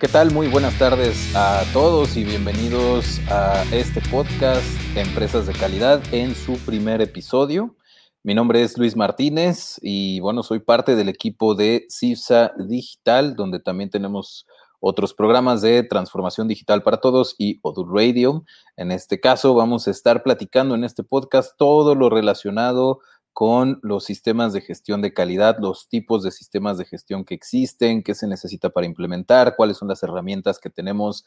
¿Qué tal? Muy buenas tardes a todos y bienvenidos a este podcast Empresas de Calidad en su primer episodio. Mi nombre es Luis Martínez y bueno, soy parte del equipo de CIFSA Digital, donde también tenemos otros programas de transformación digital para todos y Odoo Radio. En este caso vamos a estar platicando en este podcast todo lo relacionado con los sistemas de gestión de calidad, los tipos de sistemas de gestión que existen, qué se necesita para implementar, cuáles son las herramientas que tenemos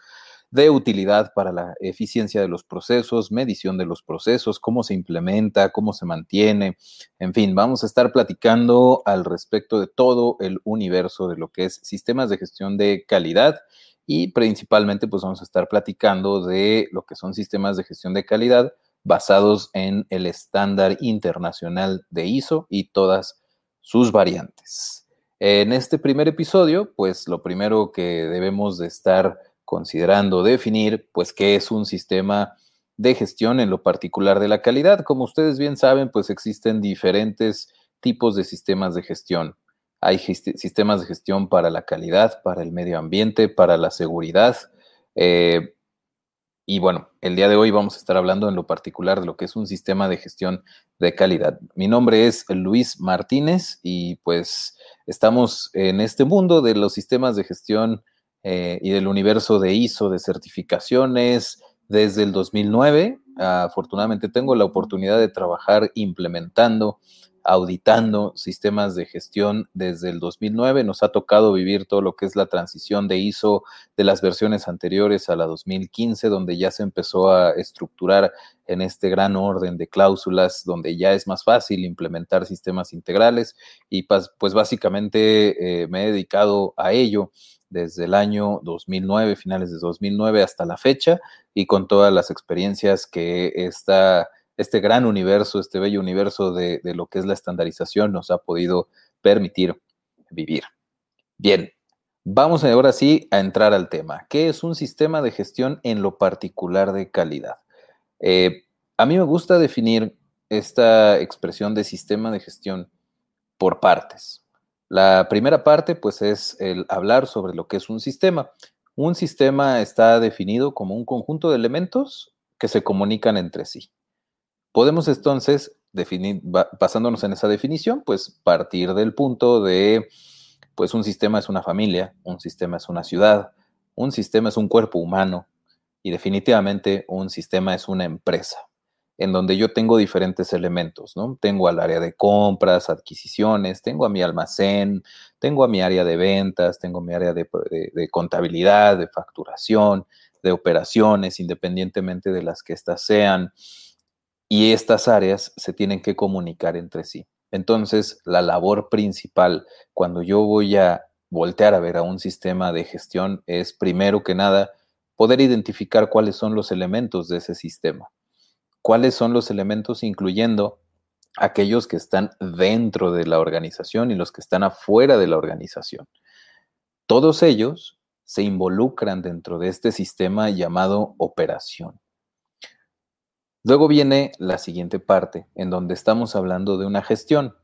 de utilidad para la eficiencia de los procesos, medición de los procesos, cómo se implementa, cómo se mantiene. En fin, vamos a estar platicando al respecto de todo el universo de lo que es sistemas de gestión de calidad y principalmente pues vamos a estar platicando de lo que son sistemas de gestión de calidad basados en el estándar internacional de ISO y todas sus variantes. En este primer episodio, pues lo primero que debemos de estar considerando definir, pues qué es un sistema de gestión en lo particular de la calidad. Como ustedes bien saben, pues existen diferentes tipos de sistemas de gestión. Hay sistemas de gestión para la calidad, para el medio ambiente, para la seguridad. Eh, y bueno, el día de hoy vamos a estar hablando en lo particular de lo que es un sistema de gestión de calidad. Mi nombre es Luis Martínez y pues estamos en este mundo de los sistemas de gestión eh, y del universo de ISO, de certificaciones, desde el 2009. Afortunadamente tengo la oportunidad de trabajar implementando auditando sistemas de gestión desde el 2009. Nos ha tocado vivir todo lo que es la transición de ISO de las versiones anteriores a la 2015, donde ya se empezó a estructurar en este gran orden de cláusulas, donde ya es más fácil implementar sistemas integrales. Y pues, básicamente eh, me he dedicado a ello desde el año 2009, finales de 2009 hasta la fecha, y con todas las experiencias que esta este gran universo, este bello universo de, lo que es la estandarización nos ha podido permitir vivir. Bien, vamos ahora sí a entrar al tema. ¿Qué es un sistema de gestión en lo particular de calidad? Eh, a mí me gusta definir esta expresión de sistema de gestión por partes. La primera parte, pues, es el hablar sobre lo que es un sistema. Un sistema está definido como un conjunto de elementos que se comunican entre sí. Podemos entonces definir, basándonos en esa definición, pues partir del punto de, pues un sistema es una familia, un sistema es una ciudad, un sistema es un cuerpo humano y definitivamente un sistema es una empresa en donde yo tengo diferentes elementos, ¿no? Tengo al área de compras, adquisiciones, tengo a mi almacén, tengo a mi área de ventas, tengo mi área de, de contabilidad, de facturación, de operaciones, independientemente de las que éstas sean y estas áreas se tienen que comunicar entre sí. Entonces, la labor principal cuando yo voy a voltear a ver a un sistema de gestión es, primero que nada, poder identificar cuáles son los elementos de ese sistema. Cuáles son los elementos incluyendo aquellos que están dentro de la organización y los que están afuera de la organización. Todos ellos se involucran dentro de este sistema llamado operación. Luego viene la siguiente parte, en donde estamos hablando de una gestión.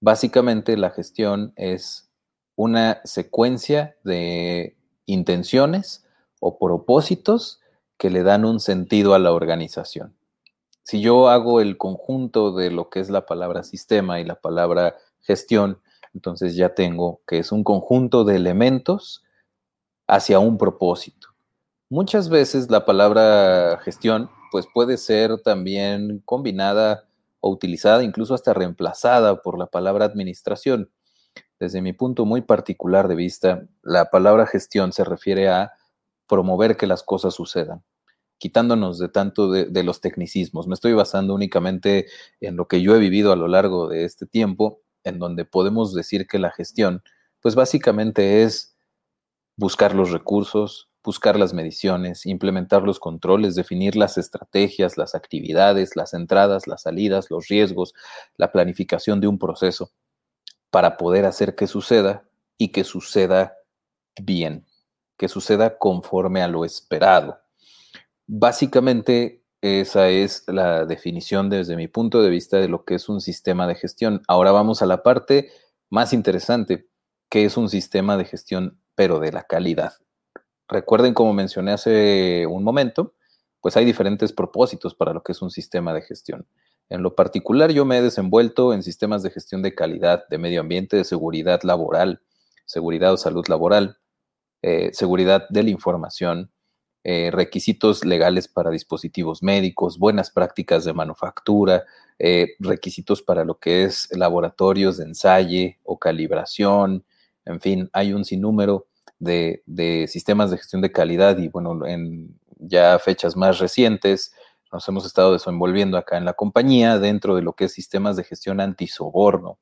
Básicamente la gestión es una secuencia de intenciones o propósitos que le dan un sentido a la organización. si yo hago el conjunto de lo que es la palabra sistema y la palabra gestión, entonces ya tengo que es un conjunto de elementos hacia un propósito. Muchas veces la palabra gestión pues puede ser también combinada o utilizada, incluso hasta reemplazada por la palabra administración. Desde mi punto muy particular de vista, la palabra gestión se refiere a promover que las cosas sucedan, quitándonos de tanto de, los tecnicismos. Me estoy basando únicamente en lo que yo he vivido a lo largo de este tiempo, en donde podemos decir que la gestión, pues básicamente es buscar los recursos, buscar las mediciones, implementar los controles, definir las estrategias, las actividades, las entradas, las salidas, los riesgos, la planificación de un proceso para poder hacer que suceda y que suceda bien, que suceda conforme a lo esperado. Básicamente, esa es la definición desde mi punto de vista de lo que es un sistema de gestión. Ahora vamos a la parte más interesante, que es un sistema de gestión, pero de la calidad. Recuerden, como mencioné hace un momento, pues hay diferentes propósitos para lo que es un sistema de gestión. En lo particular, yo me he desenvuelto en sistemas de gestión de calidad, de medio ambiente, de seguridad laboral, seguridad o salud laboral, eh, seguridad de la información, eh, requisitos legales para dispositivos médicos, buenas prácticas de manufactura, eh, requisitos para lo que es laboratorios de ensayo o calibración, en fin, hay un sinnúmero de, sistemas de gestión de calidad y bueno, en ya fechas más recientes nos hemos estado desenvolviendo acá en la compañía dentro de lo que es sistemas de gestión antisoborno,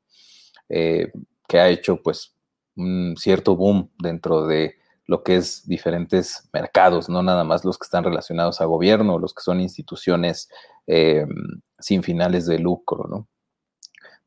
eh, que ha hecho pues un cierto boom dentro de lo que es diferentes mercados, no nada más los que están relacionados a gobierno, los que son instituciones eh, sin finales de lucro, ¿no?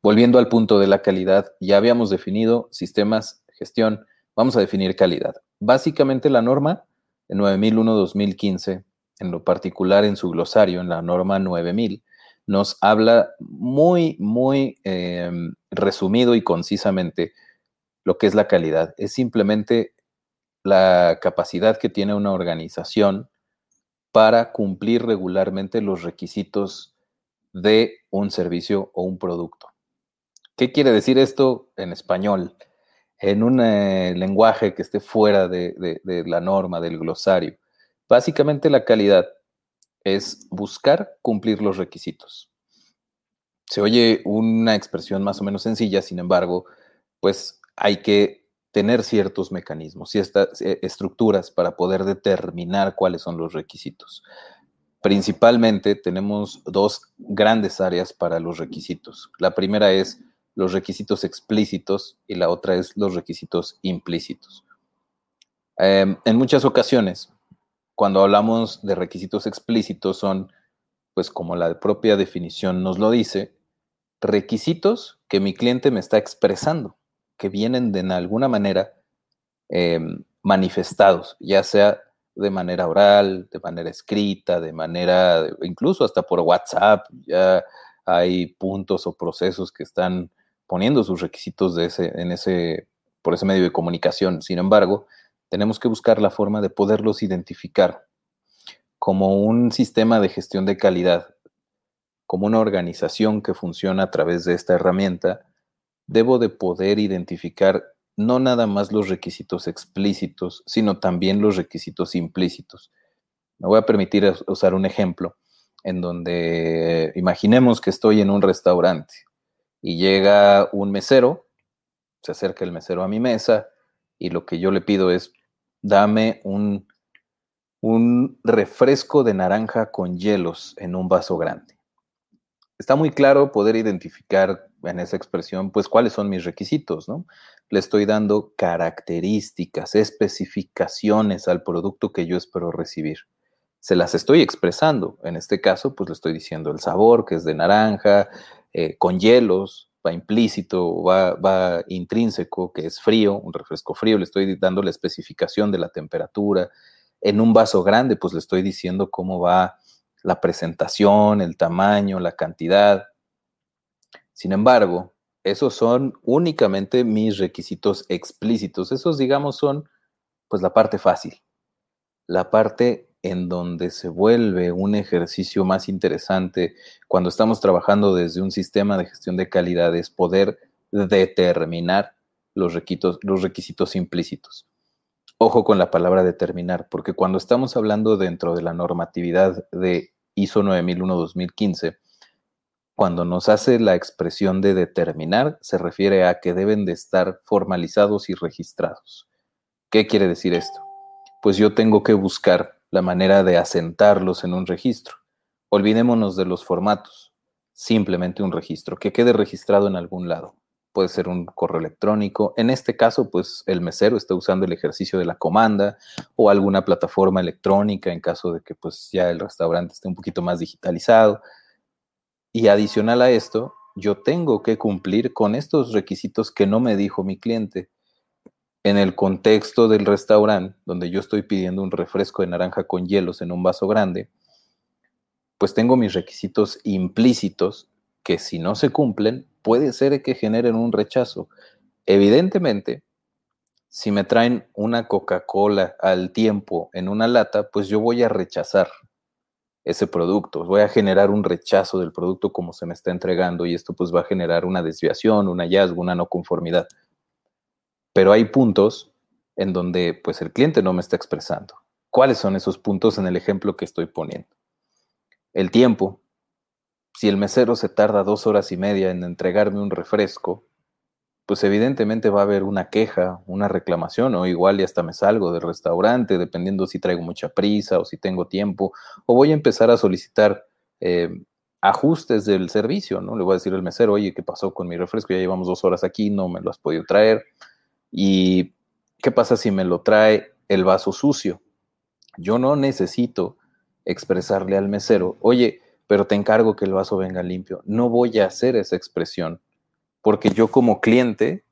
Volviendo al punto de la calidad, ya habíamos definido sistemas gestión Vamos a definir calidad. Básicamente la norma 9001-2015, en lo particular en su glosario, en la norma 9000, nos habla muy, muy em, resumido y concisamente lo que es la calidad. Es simplemente la capacidad que tiene una organización para cumplir regularmente los requisitos de un servicio o un producto. ¿Qué quiere decir esto en español? En un eh, lenguaje que esté fuera de, la norma, del glosario. Básicamente la calidad es buscar cumplir los requisitos. Se oye una expresión más o menos sencilla, sin embargo, pues hay que tener ciertos mecanismos, ciertas eh, estructuras para poder determinar cuáles son los requisitos. Principalmente tenemos dos grandes áreas para los requisitos. La primera es los requisitos explícitos y la otra es los requisitos implícitos. Em, en muchas ocasiones, cuando hablamos de requisitos explícitos son, pues como la propia definición nos lo dice, requisitos que mi cliente me está expresando, que vienen de alguna manera em, manifestados, ya sea de manera oral, de manera escrita, de manera, incluso hasta por WhatsApp, ya hay puntos o procesos que están poniendo sus requisitos de ese, en ese, por ese medio de comunicación. Sin embargo, tenemos que buscar la forma de poderlos identificar como un sistema de gestión de calidad, como una organización que funciona a través de esta herramienta, debo de poder identificar no nada más los requisitos explícitos, sino también los requisitos implícitos. Me voy a permitir usar un ejemplo en donde imaginemos que estoy en un restaurante y llega un mesero, se acerca el mesero a mi mesa y lo que yo le pido es, dame un, un refresco de naranja con hielos en un vaso grande. Está muy claro poder identificar en esa expresión, pues, cuáles son mis requisitos, ¿no? Le estoy dando características, especificaciones al producto que yo espero recibir. Se las estoy expresando. En este caso, pues le estoy diciendo el sabor, que es de naranja, eh, con hielos, va implícito, va, va intrínseco, que es frío, un refresco frío, le estoy dando la especificación de la temperatura. En un vaso grande, pues le estoy diciendo cómo va la presentación, el tamaño, la cantidad. Sin embargo, esos son únicamente mis requisitos explícitos. Esos, digamos, son pues la parte fácil. La parte en donde se vuelve un ejercicio más interesante cuando estamos trabajando desde un sistema de gestión de calidad es poder determinar los requisitos, los requisitos implícitos. Ojo con la palabra determinar, porque cuando estamos hablando dentro de la normatividad de ISO 9001-2015, cuando nos hace la expresión de determinar, se refiere a que deben de estar formalizados y registrados. ¿Qué quiere decir esto? Pues yo tengo que buscar la manera de asentarlos en un registro. Olvidémonos de los formatos, simplemente un registro, que quede registrado en algún lado. Puede ser un correo electrónico. En este caso, pues el mesero está usando el ejercicio de la comanda o alguna plataforma electrónica en caso de que pues ya el restaurante esté un poquito más digitalizado. Y adicional a esto, yo tengo que cumplir con estos requisitos que no me dijo mi cliente. En el contexto del restaurante, donde yo estoy pidiendo un refresco de naranja con hielos en un vaso grande, pues tengo mis requisitos implícitos que si no se cumplen, puede ser que generen un rechazo. Evidentemente, si me traen una Coca-Cola al tiempo en una lata, pues yo voy a rechazar ese producto, voy a generar un rechazo del producto como se me está entregando y esto pues va a generar una desviación, un hallazgo, una no conformidad. Pero hay puntos en donde pues el cliente no me está expresando. ¿Cuáles son esos puntos en el ejemplo que estoy poniendo? El tiempo. Si el mesero se tarda dos horas y media en entregarme un refresco, pues evidentemente va a haber una queja, una reclamación, o igual y hasta me salgo del restaurante, dependiendo si traigo mucha prisa o si tengo tiempo, o voy a empezar a solicitar eh, ajustes del servicio, ¿no? Le voy a decir al mesero, oye, ¿qué pasó con mi refresco? Ya llevamos dos horas aquí, no me lo has podido traer. ¿Y qué pasa si me lo trae el vaso sucio? Yo no necesito expresarle al mesero, oye, pero te encargo que el vaso venga limpio. No voy a hacer esa expresión porque yo como cliente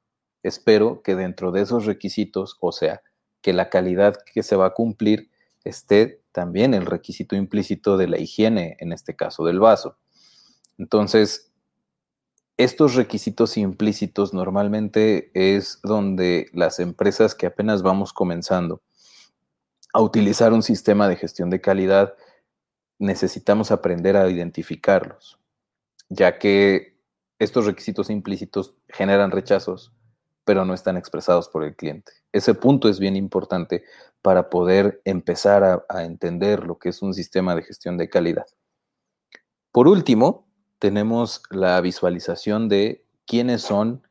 espero que dentro de esos requisitos, o sea, que la calidad que se va a cumplir esté también el requisito implícito de la higiene, en este caso del vaso. Entonces, estos requisitos implícitos normalmente es donde las empresas que apenas vamos comenzando a utilizar un sistema de gestión de calidad, necesitamos aprender a identificarlos, ya que estos requisitos implícitos generan rechazos, pero no están expresados por el cliente. Ese punto es bien importante para poder empezar a, entender lo que es un sistema de gestión de calidad. Por último, tenemos la visualización de quiénes son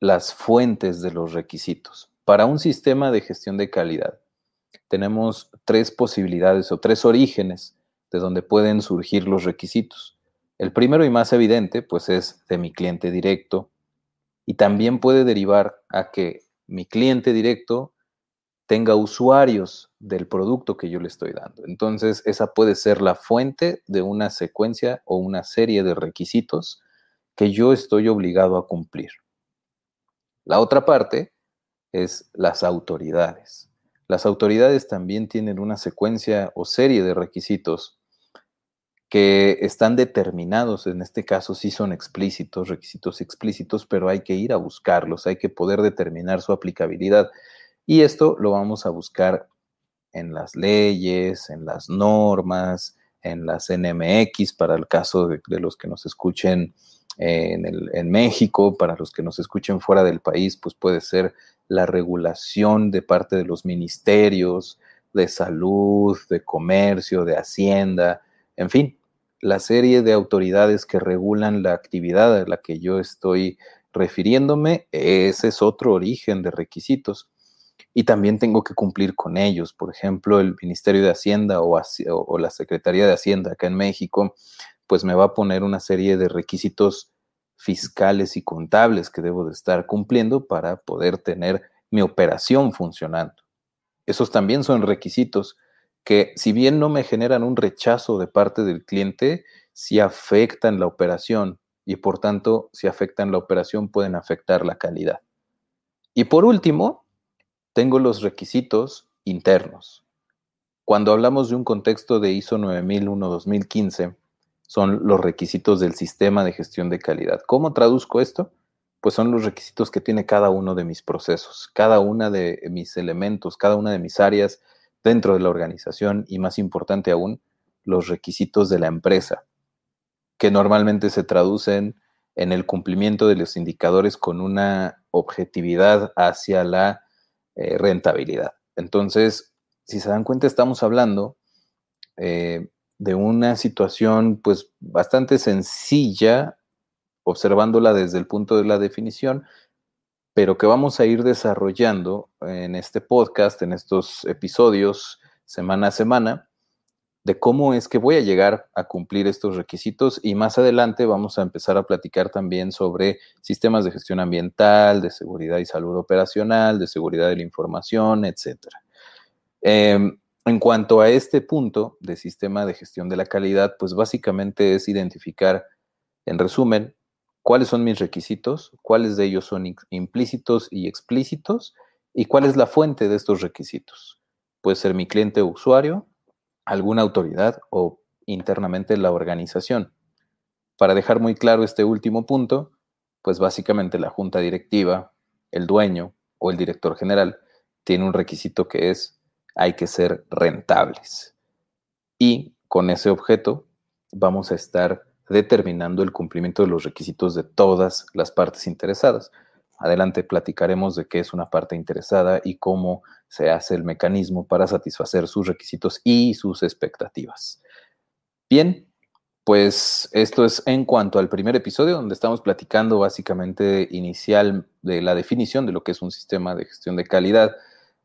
las fuentes de los requisitos. Para un sistema de gestión de calidad, tenemos tres posibilidades o tres orígenes de donde pueden surgir los requisitos. El primero y más evidente, pues es de mi cliente directo y también puede derivar a que mi cliente directo tenga usuarios del producto que yo le estoy dando. Entonces, esa puede ser la fuente de una secuencia o una serie de requisitos que yo estoy obligado a cumplir. La otra parte es las autoridades. Las autoridades también tienen una secuencia o serie de requisitos que están determinados, en este caso sí son explícitos, requisitos explícitos, pero hay que ir a buscarlos, hay que poder determinar su aplicabilidad. Y esto lo vamos a buscar en las leyes, en las normas, en las NMX, para el caso de, los que nos escuchen en, en México, para los que nos escuchen fuera del país, pues puede ser la regulación de parte de los ministerios de salud, de comercio, de hacienda, en fin, la serie de autoridades que regulan la actividad a la que yo estoy refiriéndome, ese es otro origen de requisitos. Y también tengo que cumplir con ellos. Por ejemplo, el Ministerio de Hacienda o, o, la Secretaría de Hacienda acá en México, pues me va a poner una serie de requisitos fiscales y contables que debo de estar cumpliendo para poder tener mi operación funcionando. Esos también son requisitos que si bien no me generan un rechazo de parte del cliente, sí afectan la operación y por tanto, si afectan la operación, pueden afectar la calidad. Y por último, tengo los requisitos internos. Cuando hablamos de un contexto de ISO 9001-2015, son los requisitos del sistema de gestión de calidad. ¿Cómo traduzco esto? Pues son los requisitos que tiene cada uno de mis procesos, cada una de mis elementos, cada una de mis áreas dentro de la organización y más importante aún, los requisitos de la empresa, que normalmente se traducen en el cumplimiento de los indicadores con una objetividad hacia la eh, rentabilidad. Entonces, si se dan cuenta, estamos hablando eh, de una situación pues bastante sencilla, observándola desde el punto de la definición, pero que vamos a ir desarrollando en este podcast, en estos episodios, semana a semana, de cómo es que voy a llegar a cumplir estos requisitos y más adelante vamos a empezar a platicar también sobre sistemas de gestión ambiental, de seguridad y salud operacional, de seguridad de la información, etc. Em, en cuanto a este punto de sistema de gestión de la calidad, pues básicamente es identificar, en resumen, cuáles son mis requisitos, cuáles de ellos son implícitos y explícitos y cuál es la fuente de estos requisitos. Puede ser mi cliente o usuario, alguna autoridad o internamente la organización. Para dejar muy claro este último punto, pues básicamente la junta directiva, el dueño o el director general tiene un requisito que es hay que ser rentables. Y con ese objeto vamos a estar determinando el cumplimiento de los requisitos de todas las partes interesadas. Adelante platicaremos de qué es una parte interesada y cómo se hace el mecanismo para satisfacer sus requisitos y sus expectativas. Bien, pues esto es en cuanto al primer episodio, donde estamos platicando básicamente inicial de la definición de lo que es un sistema de gestión de calidad.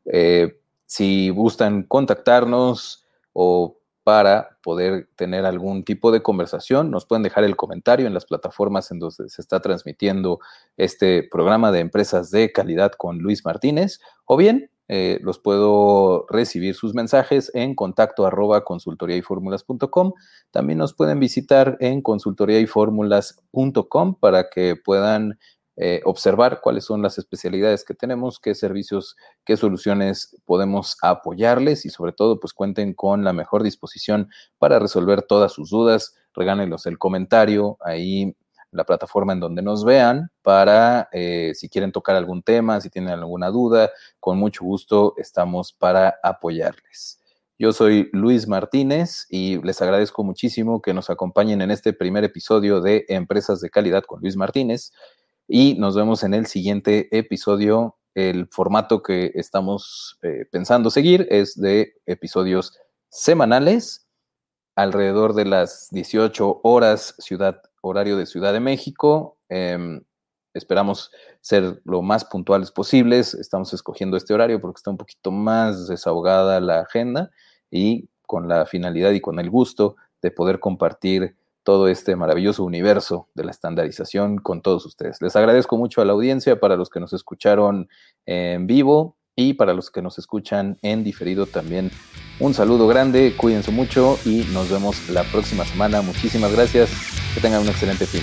Eh, si gustan contactarnos o para poder tener algún tipo de conversación. Nos pueden dejar el comentario en las plataformas en donde se está transmitiendo este programa de empresas de calidad con Luis Martínez, o bien eh, los puedo recibir sus mensajes en contacto arroba consultoriayformulas.com. También nos pueden visitar en consultoriayformulas.com para que puedan eh, observar cuáles son las especialidades que tenemos, qué servicios, qué soluciones podemos apoyarles y sobre todo pues cuenten con la mejor disposición para resolver todas sus dudas. Regálenlos el comentario ahí la plataforma en donde nos vean para eh, si quieren tocar algún tema, si tienen alguna duda, con mucho gusto estamos para apoyarles. Yo soy Luis Martínez y les agradezco muchísimo que nos acompañen en este primer episodio de Empresas de Calidad con Luis Martínez y nos vemos en el siguiente episodio. El formato que estamos eh, pensando seguir es de episodios semanales, alrededor de las 18 horas, ciudad, horario de Ciudad de México. Em, esperamos ser lo más puntuales posibles. Estamos escogiendo este horario porque está un poquito más desahogada la agenda y con la finalidad y con el gusto de poder compartir todo este maravilloso universo de la estandarización con todos ustedes. Les agradezco mucho a la audiencia, para los que nos escucharon en vivo y para los que nos escuchan en diferido también. Un saludo grande, cuídense mucho y nos vemos la próxima semana. Muchísimas gracias, que tengan un excelente fin.